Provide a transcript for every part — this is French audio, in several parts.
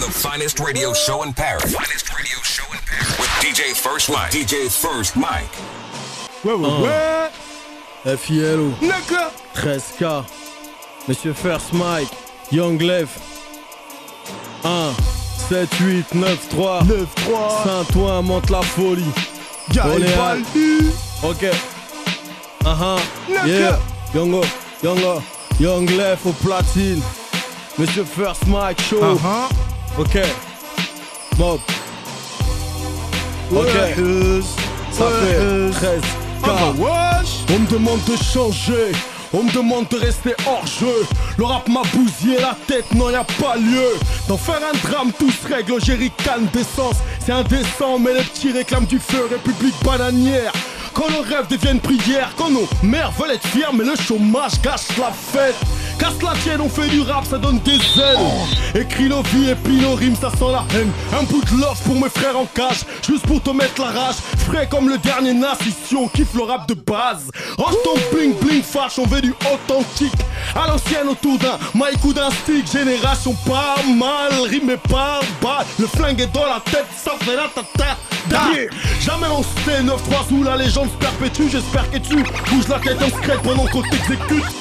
the finest radio show in Paris. Finest radio show in Paris. With DJ First Mike. DJ First Mike. Ouais, ouais, ouais. FILO, Naka. 13K, Monsieur First Mike, Young Lev. 1, 7, 8, 9, 3. 9, 3. Saint-Ouen monte la folie. On est à- Garibaldi. Ok. Uh-huh. Naka. Yeah. Young, Lev au platine. Monsieur First Mike Show. Uh-huh. Ok. Mob. Ok. Ça fait euh, 13 Ah bah, K. wesh. On me demande de changer, on me demande de rester hors jeu. Le rap m'a bousillé la tête, non y a pas lieu. D'en faire un drame, tout se règle, jerrycan d'essence. C'est indécent, mais les petits réclament du feu, République bananière. Quand nos rêves deviennent prières, quand nos mères veulent être fières, mais le chômage gâche la fête. Casse la tienne, on fait du rap, ça donne des ailes. Écris nos vies et puis nos rimes, ça sent la haine. Un bout de love pour mes frères en cage, juste pour te mettre la rage. Frais comme le dernier Nas, ici on kiffe le rap de base. Range ton bling bling fâche, on veut du authentique. À l'ancienne autour d'un mic ou d'un stick, génération pas mal, rime et par balle. Le flingue est dans la tête, ça fait la tata. Jamais on se 9-3 sous la légende se perpétue, j'espère que tu bouges la tête en secret pendant qu'on t'exécute.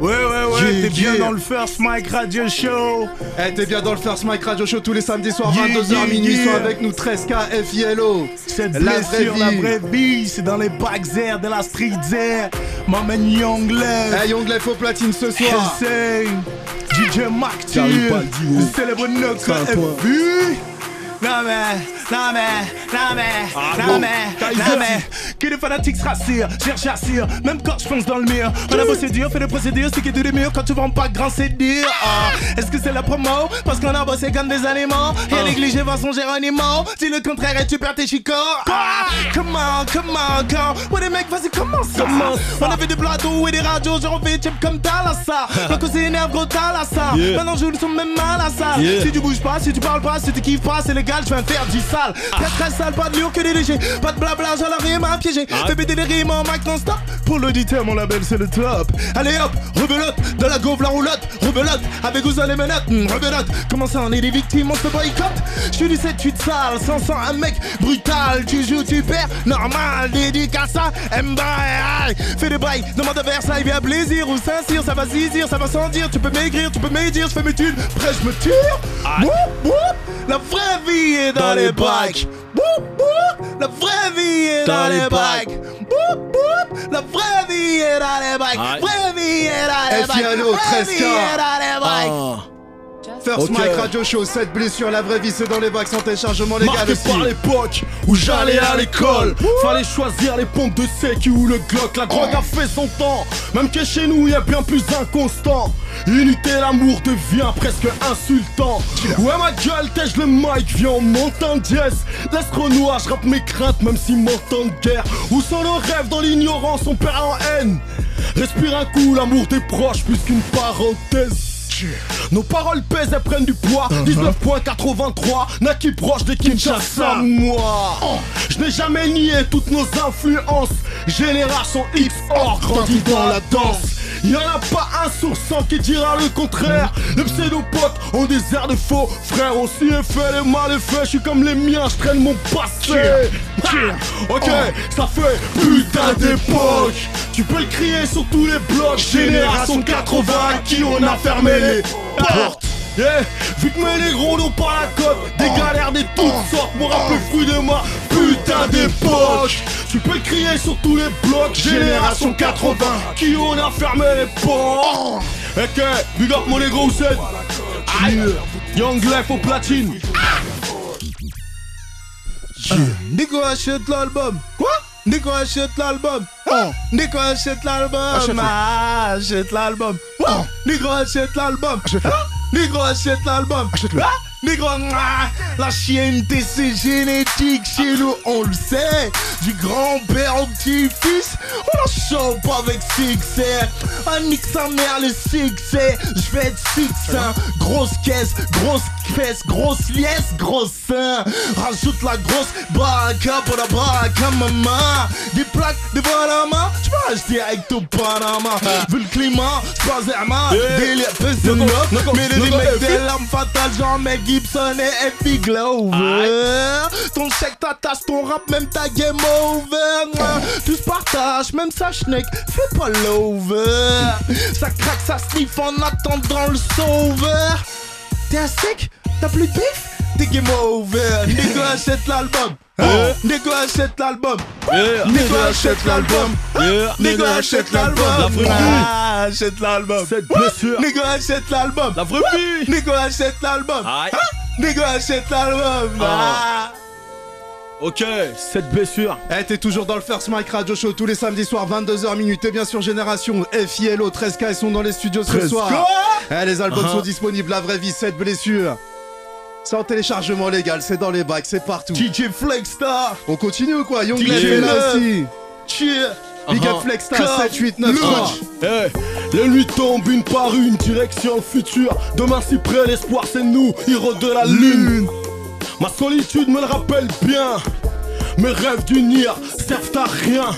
Ouais, ouais, ouais, Yeah, t'es bien dans le First Mike Radio Show. Eh, t'es bien dans le First Mike Radio Show tous les samedis soirs, Yeah, 22h yeah, minuit. Sont avec nous 13K FILO. Cette La blessure, vraie la vraie vie, c'est dans les bacs airs de la street air. M'emmène Young Lev. Eh, Young Lef au platine ce soir. DJ Mac le célèbre Saint-Ouen. FU. Non mais, non mais, non mais, non bon. mais, non mais. Que les fanatiques se rassurent, cherche j'assure Même quand je fonce dans le mur. On a bossé dur, fait des procédures, c'est qui est les murs Quand tu vends pas grand c'est dur. Ah, Est-ce que c'est la promo? Parce qu'on a bossé comme des animaux. Et négligé façon Géronimo Dis le contraire et tu perds tes chicots. Ah, Comment, comment, quand Ouais les mecs vas-y commence ça. On avait des plateaux et des radios J'ai envie de comme Talassa Donc on s'énerve gros Talassa Yeah. Maintenant je le sens même mal à ça. Yeah. Si tu bouges pas, si tu parles pas, si tu kiffes pas, c'est légal, je vais me faire du sale. Très très sale, pas de lourd que des légers. Pas de blabla, j'en ai rien à piéger. Fais péter des rimes en mic non-stop. Pour l'auditeur, mon label, c'est le top. Allez hop, rebelote, dans la gauve, la roulotte. Rebelote, avec vous les menottes. Hmm, rebelote, comment ça, on est des victimes, on se boycotte? Je suis du 7-8 sale, 500, un mec brutal. Tu joues, tu perds, normal. Dédicace à Mbaye. Fais des bails, demande à Versailles, viens plaisir ou Saint-Cyr, ça va zizir, ça va sans dire. Tu peux maigrir, tu peux médire, je fais mes thunes. Après, je me tire. Woup, woup, la vraie vie est dans, les bacs. La vraie vie est dans, les bacs. La vraie vie est dans les bacs. Vraie vie est dans les bacs. Vraie vie 13K. est dans les bacs. First. Mike Radio Show, cette blessure, la vraie vie, c'est dans les bacs sans téléchargement légal Marqué aussi. par l'époque où j'allais à l'école. Fallait choisir les pompes de sécu ou le Glock. La drogue a fait son temps Même que chez nous y a bien plus inconstant. Unité l'amour devient presque insultant. Ouais ma gueule tèche le mic viens on monte en dièse. Laisse Renoir je rappe mes craintes même s'ils m'entendent guerre Où sont nos rêves dans l'ignorance on perd en haine. Respire un coup l'amour des proches plus qu'une parenthèse nos paroles pèsent, elles prennent du poids. 19.83, Naki proche des Kinshasa Moi, je n'ai jamais nié toutes nos influences. Génération X hors grandi dans la danse Y'en a pas un sur cent qui dira le contraire. Les pseudopotes ont des airs de faux Frère aussi est fait les mal fait. Je suis comme les miens, je traîne mon passé. Ok, ça fait putain d'époque. Tu peux le crier sur tous les blocs. Génération 80 à qui on a fermé les portes Yeah, vu que mes négros n'ont pas la cote Des galères de toutes sortes Mon rap le fruit de ma putain d'époque Tu peux crier sur tous les blocs Génération 80 Qui on a fermé les portes. Ok, big up mon négro Hussein Aïe, Young Lef au platine. Nico achète l'album. Quoi? Nico achète l'album. Oh. Nico achète l'album. Ah, Achète l'album. Nico achète l'album. Nico achète l'album. Achète-le. Ah Ah, la chienneté c'est génétique chez nous, on le sait. Du grand-père au petit-fils, on la chope avec succès. Ah, nique sa mère le succès, je vais être succinct. Grosse caisse, grosse fesse, grosse liesse, gros sein. Rajoute la grosse baraka pour la baraka, maman. Des plaques de Panama, je peux acheter avec ton Panama. Vu le climat, c'est pas zerma. Délire, de nigga, Mais les remakes FI. des larmes fatales, genre Mel Gibson et Effie Glover. Ton chèque, ta tasse, ton rap, même ta game over. Tout se partage, même sa schneck, fais pas l'over. Ça craque, ça sniff en attendant le sauveur. T'es un sec T'as plus de bif T'es game over. Nico achète l'album. Hein? Nico achète l'album. Yeah. Nico achète l'album. Yeah. Nico achète l'album. La. Ah, achète l'album. Cette blessure. Nico achète l'album. La vraie vie. Nico achète l'album. Aïe. Nico achète l'album. Ah. Ok, cette blessure. Eh, t'es toujours dans le First Mike Radio Show tous les samedis soirs, 22h minutes. Et bien sûr, Génération FILO, 13K, ils sont dans les studios ce 13K. soir. Eh, les albums Ah. sont disponibles, la vraie vie, cette blessure. C'est en téléchargement légal, c'est dans les bacs, c'est partout. DJ Flexstar. On continue ou quoi? Young est là aussi. Cheer. Big Uh-huh. up Flexstar, Club. 7, 8, 9, 3. Eh, les nuits tombent une par une, direction le futur. Demain si près, l'espoir c'est nous, héros de la lune. Ma solitude me le rappelle bien. Mes rêves d'unir servent à rien.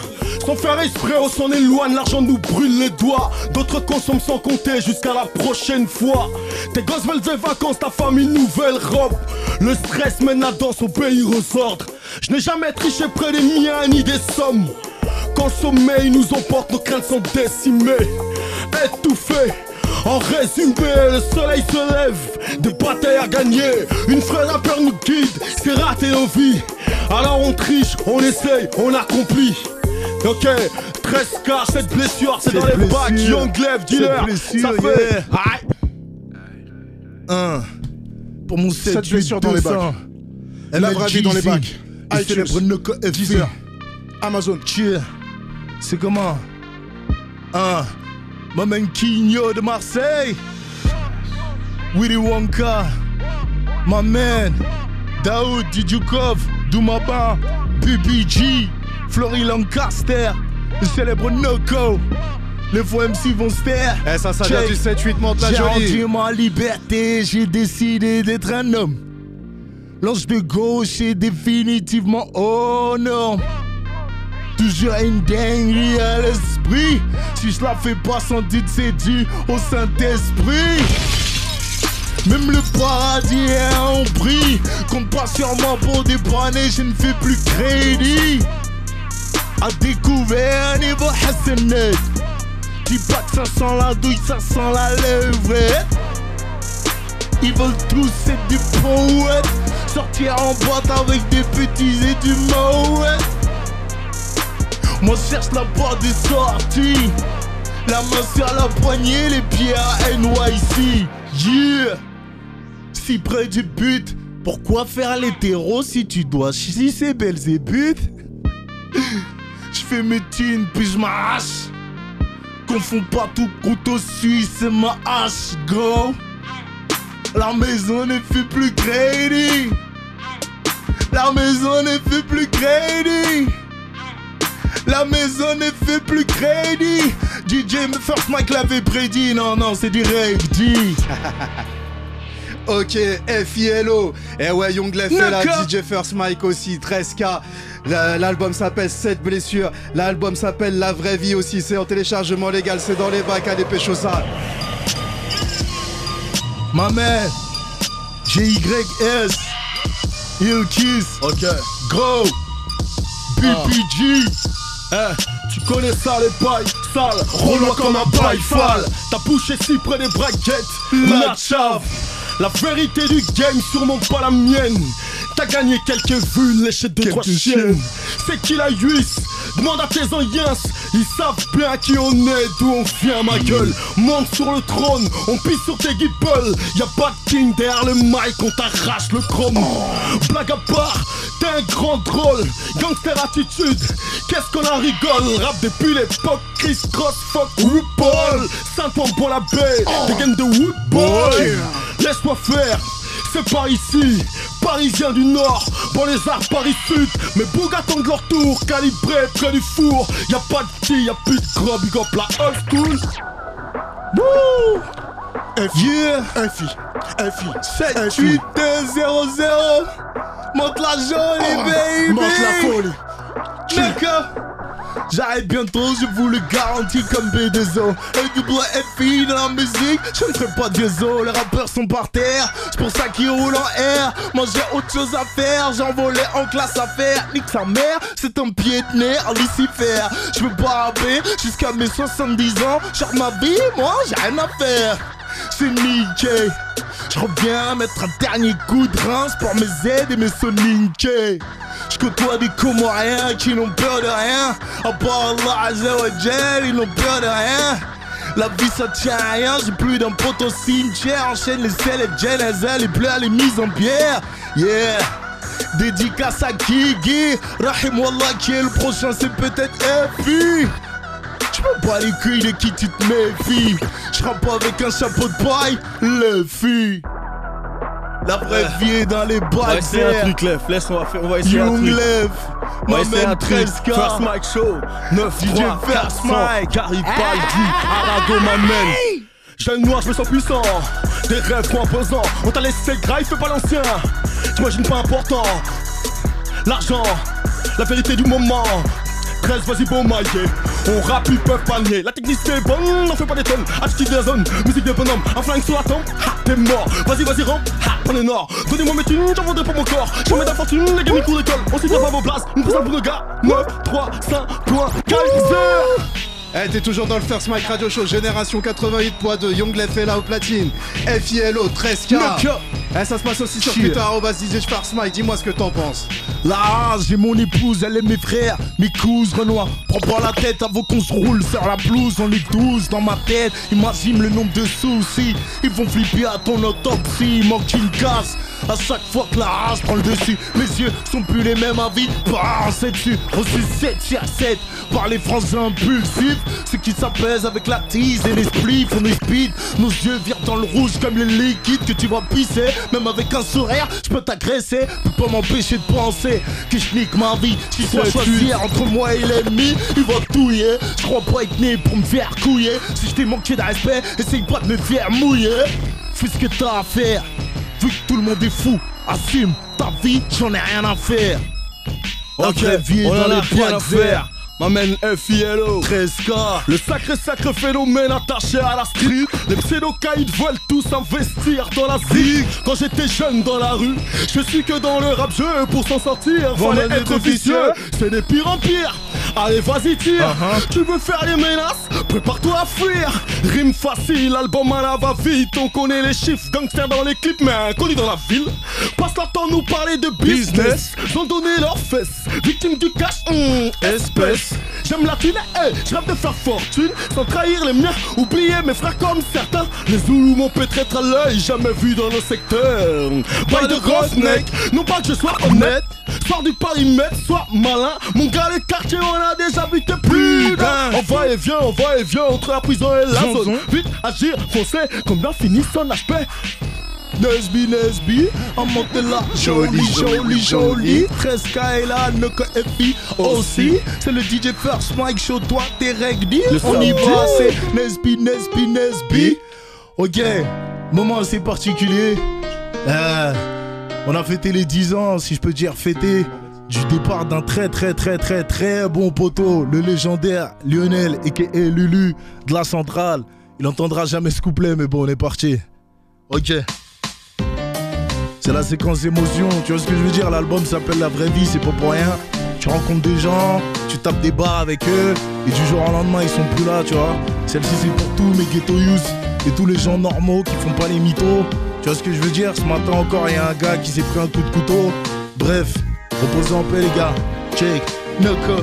Sans faire exprès, on s'en éloigne, l'argent nous brûle les doigts. D'autres consomment sans compter jusqu'à la prochaine fois. Tes gosses veulent des vacances, ta famille nouvelle robe. Le stress mène la danse, obéir aux ordres. Je n'ai jamais triché près des miens ni des sommes. Quand sommeil nous emporte, nos craintes sont décimées, étouffées. En résumé, le soleil se lève, des batailles à gagner. Une fraise à peur nous guide, c'est rater nos vies. Alors on triche, on essaye, on accomplit. Ok, 13 cas, cette blessure, c'est dans les bacs, Young Glaive, dealer. blessure, Ça fait. yeah. Aïe. Un. Pour mon 7 Cette blessure dans les bacs. Vraie vie dans les bacs. Célèbre Noco Amazon. Cheer. C'est comment? Un. Momenquinho de Marseille. Willy Wonka. My man. Daoud Didjoukov. Doumaba. BBG. Flory Lancaster. Le célèbre Noco. Les faux MC vont se taire. Eh, ça, ça vient du 7, 8, monte la J'ai rendu ma liberté, j'ai décidé d'être un homme. L'ange de gauche est définitivement oh non. Toujours une dinguerie à l'esprit. Si je la fais pas sans doute, c'est dû au Saint-Esprit. Même le paradis est en prix. Compte pas sur moi pour dépanner, je ne fais plus crédit. À découvert niveau Hassanet. Dis pas ça sent la douille, ça sent la levrette. Ils veulent tous être des poètes. Sortir en boîte avec des petits et du mouette. Moi je cherche la porte de sortie. La main sur la poignée, les pieds à NYC. Yeah! Si près du but, pourquoi faire l'hétéro si tu dois chier ces belles ébutes? Je fais mes thunes puis je m'arrache. Confonds pas tout couteau suisse, c'est ma hache, go. La maison ne fait plus crédit. La maison ne fait plus crédit. La maison ne fait plus crédit. DJ First Mike l'avait prédit. Non, non, c'est du G. Ok, FILO. Eh ouais, Young Left est là. DJ First Mike aussi, 13K. La- L'album s'appelle 7 blessures. L'album s'appelle La vraie vie aussi. C'est en téléchargement légal, c'est dans les bacs à dépêcher ça. Ma mère. G-Y-S. Hill Kiss. Ok. Gros. BPG. Eh, tu connais ça les bails sales, roule comme un bail fall. Ta bouche est si près des braquettes, la chave. La vérité du game, sûrement pas la mienne. T'as gagné quelques vues, léchées de trois chiennes. C'est qui la huisse Demande à tes anciens, ils savent bien qui on est, d'où on vient, ma gueule. Monte sur le trône, on pisse sur tes guipples. Y a pas de king derrière le mic, on t'arrache le chrome. Blague à part, t'es un grand drôle. Gangster attitude, qu'est-ce qu'on en rigole? Rap depuis l'époque, Chris Cross, fuck RuPaul. Saint-Ouen pour la baie, des games de Woodboy. Laisse-moi faire. C'est par ici, Parisien du Nord, bon les arts Paris Sud, mes bougs attendent leur tour, calibré près du four, y a pas de petit, y a plus de gros, big up la old school. Wouh. Yeah. FI, FI, 7, 8, 2, 0, 0. Monte la jolie, baby. Monte la folie. D'accord. J'arrête bientôt, je vous le garantis comme B2O. Et double FI dans la musique, je ne ferai pas Dieuzo. Les rappeurs sont par terre, c'est pour ça qu'ils roulent en air. Moi j'ai autre chose à faire, j'envolais en classe à faire. Nique sa mère, c'est un pied de nez à Lucifer. Je veux pas jusqu'à mes 70 ans. Genre ma vie, moi j'ai rien à faire. C'est niqué. Je reviens mettre un dernier coup de rince pour mes aides et mes soninqués. Je côtoie des Comoriens qui n'ont peur de rien. À part Allah Azzawajal, ils n'ont peur de rien. La vie ça tient à rien, j'ai plus d'un pote au cimetière. Enchaîne les selles et Jenazah, les pleurs, les mises en pierre. Yeah! Dédicace à Kiki, Rahim Wallah qui est le prochain, c'est peut-être Epi. Me bats les couilles de qui tu te méfies. Je pas avec un chapeau de paille, les filles. La vraie vie est dans les On va essayer un bacs truc, Lef. Laisse, on va, faire, on va essayer un Young truc. Lev, On va ma essayer un même truc. 13K. First Mike Show. 9 DJ 3 First 400. Mike. Garibaldi. Arago m'amène. Jeune noir, je me sens puissant. Des rêves trop imposants. On t'a laissé le grave, fais pas l'ancien. T'imagines pas important. L'argent, la vérité du moment. 13, vas-y, bon maillé. On rappe, ils peuvent pas nier. La technique c'est bonne, n'en fais pas des tonnes. Attitude de la zone, musique de bonhomme. Un flingue sur la tombe, ha, t'es mort. Vas-y, vas-y, rentre, ha, prenez nord. Donnez-moi mes thunes, j'en vendrai pour mon corps. Jamais d'infortune, les gars, mes cours d'école. On s'y tient pas vos places, une place pour le gars. 9, 3, 5, point, Kaiser. Eh, t'es toujours dans le First Mike Radio Show, Génération 88.2, Young Lef est là au platine, FILO, 13K. Eh, ça se passe aussi sur. Twitter, Mike, dis-moi ce que t'en penses. Là, j'ai mon épouse, elle est mes frères, mes cousins Renoir. Prends pas la tête avant qu'on se roule sur la blouse. On est douze dans ma tête, imagine le nombre de soucis. Ils vont flipper à ton autopsie, il manque une casse. À chaque fois que la rage prend le dessus, mes yeux sont plus les mêmes avis. Bah, c'est dessus, reçu 7 sur 7 par les frangins impulsifs. Ceux qui s'apaisent avec la tease et les spliffs, on est speed. Nos yeux virent dans le rouge comme le liquide que tu vas pisser. Même avec un sourire, je peux t'agresser. Peux pas m'empêcher de penser que je nique ma vie. Si soit C'est choisir entre moi et l'ennemi, il va touiller. Je crois pas être né pour me faire couiller. Si je t'ai manqué de respect, essaye pas de me faire mouiller. Fais ce que t'as à faire. Vu que tout le monde est fou, assume ta vie, j'en ai rien à faire. Ok, vie est on dans les rien à faire. M'amène FILO. 13K. Le sacré sacré phénomène attaché à la street Les pseudo-caïds veulent tous investir dans la zig Quand j'étais jeune dans la rue Je suis que dans le rap jeu pour s'en sortir Voilà Fallait être vicieux C'est des pires en pire Allez vas-y tire. Uh-huh. Tu veux faire les menaces? Prépare-toi à fuir. Rime facile, album à la va-vite. On connaît les chiffres, gangsters dans les clips Mais inconnu dans la ville. Passe leur temps nous parler de business. Ils ont donné leurs fesses. Victimes du cash, hum, espèce. J'aime la thune, eh, je rêve de faire fortune. Sans trahir les miens, oublier mes frères comme certains. Les Zoulous m'ont peut-être à l'œil Jamais vu dans le secteur. Bail de roughneck, non pas que je sois honnête Sors du parimètre, sois malin Mon gars le quartier on a déjà vu que plus d'un On va et vient, on va et vient entre la prison et la zone Vite, agir, foncer, comme bien fini son HP Nesby, Nesby, on monte là, joli, joli, joli. 13K est là, FI aussi. C'est le DJ First Mike Show, toi t'es. Le On y va, c'est Nesby, Nesby, Nesby. Ok, moment assez particulier. Euh, on a fêté les 10 ans, si je peux dire fêter, du départ d'un très très très très très bon poteau, le légendaire Lionel et Lulu de la centrale. Il entendra jamais ce couplet, mais bon, on est parti. Ok. C'est la séquence émotion, tu vois ce que je veux dire? L'album s'appelle La vraie vie, c'est pas pour rien. Tu rencontres des gens, tu tapes des bars avec eux, et du jour au lendemain ils sont plus là, tu vois. Celle-ci c'est pour tous mes ghetto youths et tous les gens normaux qui font pas les mythos. Tu vois ce que je veux dire Ce matin encore, il y a un gars qui s'est pris un coup de couteau. Bref, reposez en paix les gars. Check, Noko.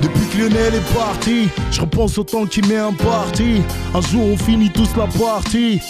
Depuis que Lionel est parti, je repense au temps qui met un parti. Un jour on finit tous la partie.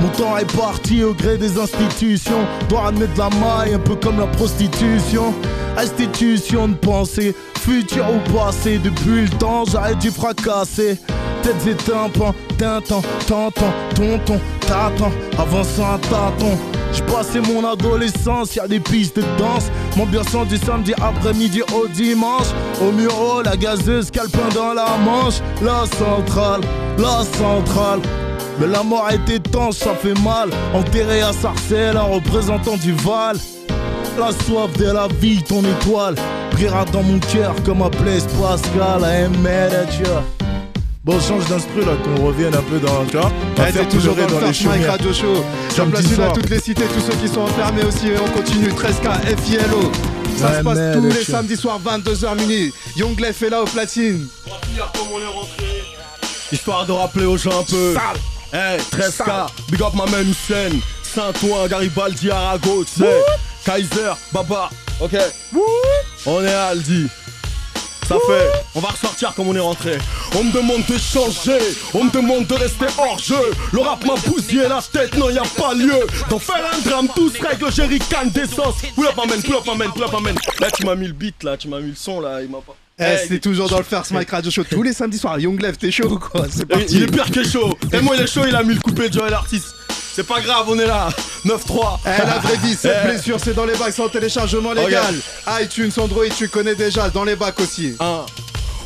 Mon temps est parti au gré des institutions. Dois admettre la maille, un peu comme la prostitution. Institution de pensée, futur ou passé. Depuis le temps, j'arrête du fracasser. Têtes et tympans, tintant, tentant, tonton, tâton, avançant à tâton. J'ai passé mon adolescence, y a des pistes de danse. M'ambiançant du samedi après-midi au dimanche. Au muro, la gazeuse, calepin dans la manche. La centrale, la centrale. Mais la mort été étanche, ça fait mal. Enterré à Sarcelles, un représentant du Val. La soif de la vie, ton étoile. brillera dans mon cœur comme un place Pascal, I am. Bon, change d'instru là, qu'on revienne un peu dans. Tu vois On va faire toujours dans le First Mike chaumières. Radio Show. J'en place une à toutes les cités, tous ceux qui sont enfermés aussi. Et on continue 13K, FILO. Ça Ouais, se passe tous le les show. samedis soirs, 22h minuit. Young Lef est là au platine. On va finir comme on est rentré. Histoire de rappeler aux gens un peu. Hey, 13K, big up ma. Saint-Ouen, Garibaldi, Arago, tu sais. Kaiser, Baba, ok. On est à Aldi. Ça fait, on va ressortir comme on est rentré. On me demande de changer, on me demande de rester hors jeu. Le rap m'a bousillé la tête, non y a pas lieu d'en faire un drame. Tous règles, jerrycan d'essence. Pull up, man, pull up, man, pull up, man. Là, tu m'as mis le beat, là, tu m'as mis le son, là, il m'a pas. Eh, c'est toujours dans le First Mike Radio Show tous les samedis soirs. Young Lef, t'es chaud ou quoi? C'est parti. Il est pire que chaud. Et moi, il est chaud, il a mis le coupé de Joel Artist. C'est pas grave, on est là. 9-3. Eh, la vraie vie, cette Eh. blessure, c'est dans les bacs sans téléchargement légal. iTunes, Android, tu connais déjà, dans les bacs aussi. Hein.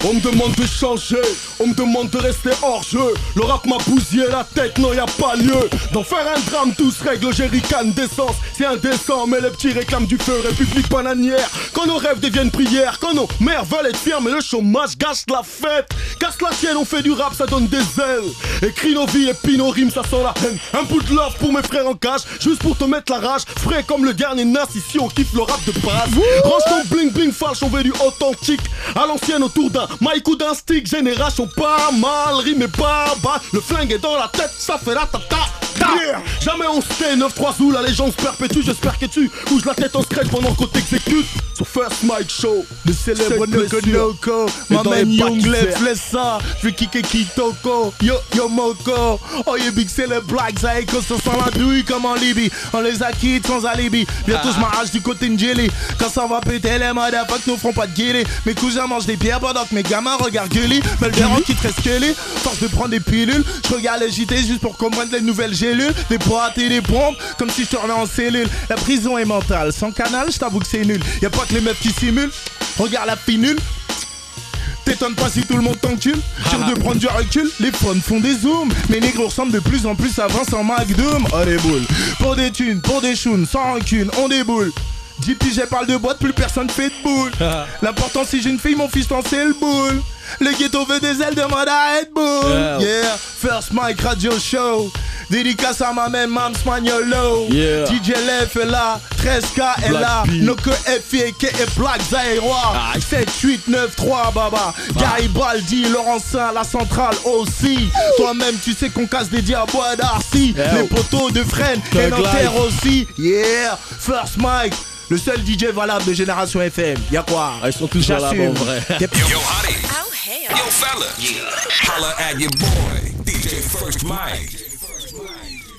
On me demande de changer, on me demande de rester hors jeu. Le rap m'a bousillé la tête, non y a pas lieu d'en faire un drame. Tous règles, jerrycan d'essence, c'est indécent. Mais les petits réclament du feu, République bananière. Quand nos rêves deviennent prières, quand nos mères veulent être fières, mais le chômage gâche la fête. Casse la tienne, on fait du rap, ça donne des ailes. Écris nos vies et puis nos rimes, ça sent la haine. Un bout de love pour mes frères en cage, juste pour te mettre la rage. Frais comme le dernier Nas, ici on kiffe le rap de base. Range ton bling bling falche, on veut du authentique. À l'ancienne autour d'un mic ou d'un stick, génération pas mal, rime et pas bas. Le flingue est dans la tête, ça fait la tata. Jamais on se tait, 9-3 sous, la légende se perpétue. J'espère que tu bouges la tête en scratch pendant qu'on t'exécute. Sur First Mike Show, Le célèbre Noko. Noko Ma man Young Left, laisse ça. Je vais kicker Kitoko. Yo, yo Moko. Oh yeah big c'est les blacks Ça écho ça sent la douille comme en Libye. On les a quitte sans alibi. Bientôt je m'arrache du côté de Jelly Quand ça va péter les motherfuckers nous feront pas de guilly. Mes cousins mangent des pierres pendant que mes gamins regardent Gully verront qui te Force de prendre des pilules. Je regarde les JT juste pour comprendre les nouvelles gélules Des potes et des pompes Comme si je tournais en cellule. La prison est mentale. Sans canal je t'avoue que c'est nul. Y'a pas que les meufs qui simulent. Regarde la pinule T'étonnes pas si tout le monde t'encule. Tire de prendre du recul, les phones font des zooms. Mes négros ressemblent de plus en plus à Vincent McDoom Oh les boules. Pour des thunes, pour des chounes, sans rancune, on déboule. Dix piges parle de boîte, plus personne fait de boule. L'important si j'ai une fille, mon fils c'est le boule. Le ghetto veut des ailes, demande à Red Bull. Yeah. Yeah, First Mike Radio Show Dédicace à ma man Mams Magnolo Yeah. DJ Lef est là, 13K est Black là P. Noko FIK et Black Zaïrois 7, 8, 9, 3 baba Garibaldi, Laurencin, la centrale aussi Toi-même tu sais qu'on casse des diabois Darcy Yeah. Les poteaux de Fresnes et Nanterre aussi Yeah First Mike le seul DJ valable de Génération FM, y'a quoi? Ah, ils sont tous valables, en vrai. Yep. Yo, Hottie. Oh, hell. Yo, fella. Holla at your boy, DJ First Mike. Right.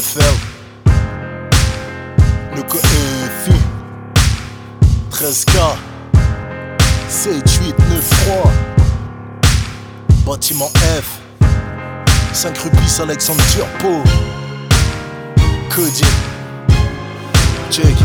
FL. Le co FU. 13K. 7, 8, 9, 3. Bâtiment F. 5 rubis Alexandre Turpo. Dire Check.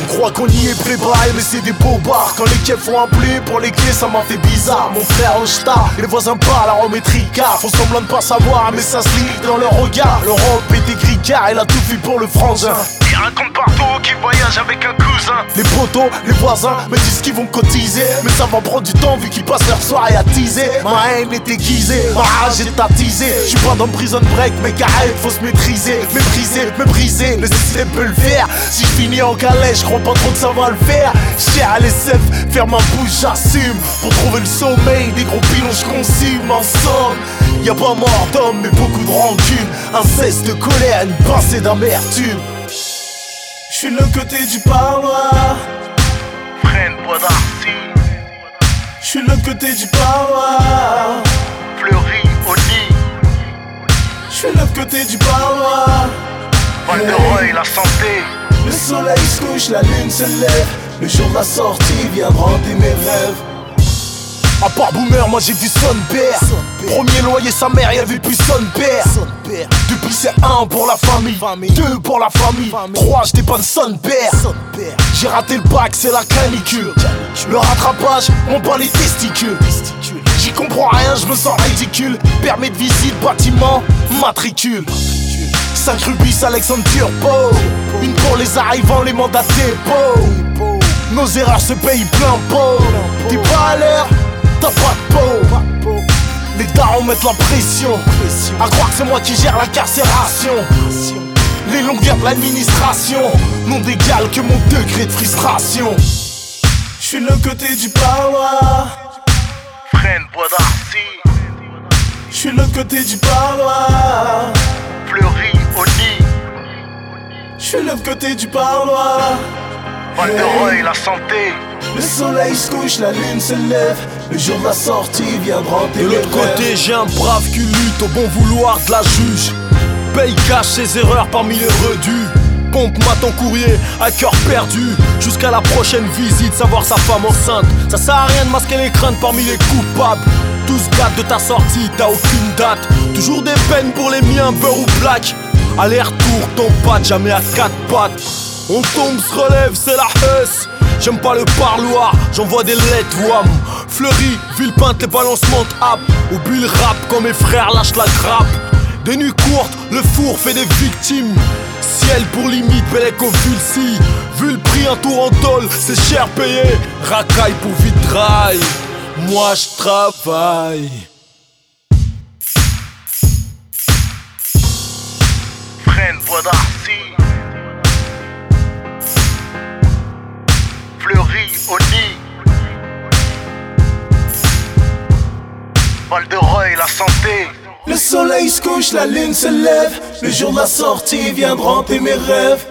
On croit qu'on y est préparé mais c'est des bars. Quand les keufs font un blé pour les clés ça m'a fait bizarre. Mon frère en star, les voisins parlent à remettre Ricard Font semblant de pas savoir mais ça se lit dans leur regard. L'Europe écrit car elle a tout fait pour le frangin Ils racontent partout qu'ils voyagent avec un cousin. Les potos, les voisins me disent qu'ils vont cotiser. Mais ça va prendre du temps vu qu'ils passent leur soirée à teaser. Ma haine est aiguisée, ma rage est attisée. Je suis pas dans prison break mais carré faut se maîtriser Mépriser, me briser, le système peut le faire. Si je finis en calèche, je crois pas trop que ça va le faire. Cher à l'SF, faire ma bouche j'assume. Pour trouver le sommeil, des gros pilons je consume. En somme, y a pas mort d'homme mais beaucoup de rancune. Un cesse de colère, une pincée d'amertume suis le côté du parloir. Je suis le côté du parloir. Fleury au lit. Je suis l'autre côté du parloir. Val de la santé. Le soleil se couche, la lune se lève. Le jour de la sortie vient hanter mes rêves. À part Boomer, moi j'ai vu son père. Premier loyer, sa mère, y'avait plus son père. Depuis c'est un pour la famille, deux pour la famille, trois je dépanne son père. J'ai raté le bac, c'est la canicule. Le rattrapage, on bat les testicules. J'y comprends rien, je me sens ridicule. Permis de visite, bâtiment, matricule. 5 rubis Alexandre Turbo Une pour les arrivants, les mandats dépôt Nos erreurs se payent plein pot T'es pas à l'heure, t'as pas de peau. Les darons mettent la pression. À croire que c'est moi qui gère l'incarcération. Les longueurs de l'administration N'ont d'égal que mon degré de frustration. Je suis le côté du parloir Freine Je suis le côté du parloir Fleury au lit. Je suis l'autre côté du parloir. Val de Reuil, la santé. Le soleil se couche, la lune se lève. Le jour de la sortie viendra De l'autre côté, j'ai un brave qui lutte au bon vouloir de la juge. Paye cache ses erreurs parmi les redus. Pompe-moi ton courrier à cœur perdu. Jusqu'à la prochaine visite, savoir sa femme enceinte. Ça sert à rien de masquer les craintes parmi les coupables. Tous gâtent de ta sortie, t'as aucune date. Toujours des peines pour les miens, beurre ou black. Aller-retour, ton pas jamais à quatre pattes. On tombe, se relève, c'est la husse J'aime pas le parloir, j'envoie des lettres, wam. Fleury, Villepinte, les balances montent up Oublie le rap quand mes frères lâchent la grappe. Des nuits courtes, le four fait des victimes. Ciel pour limite, Bellec au Vulsi Vu le prix, un tour en tôle, c'est cher payé. Racaille pour vitrail Moi je travaille. Freine bois d'arcy Fleury au nid Val de Reuil, la santé Le soleil se couche, la lune se lève. Le jour de la sortie viendra hanter mes rêves.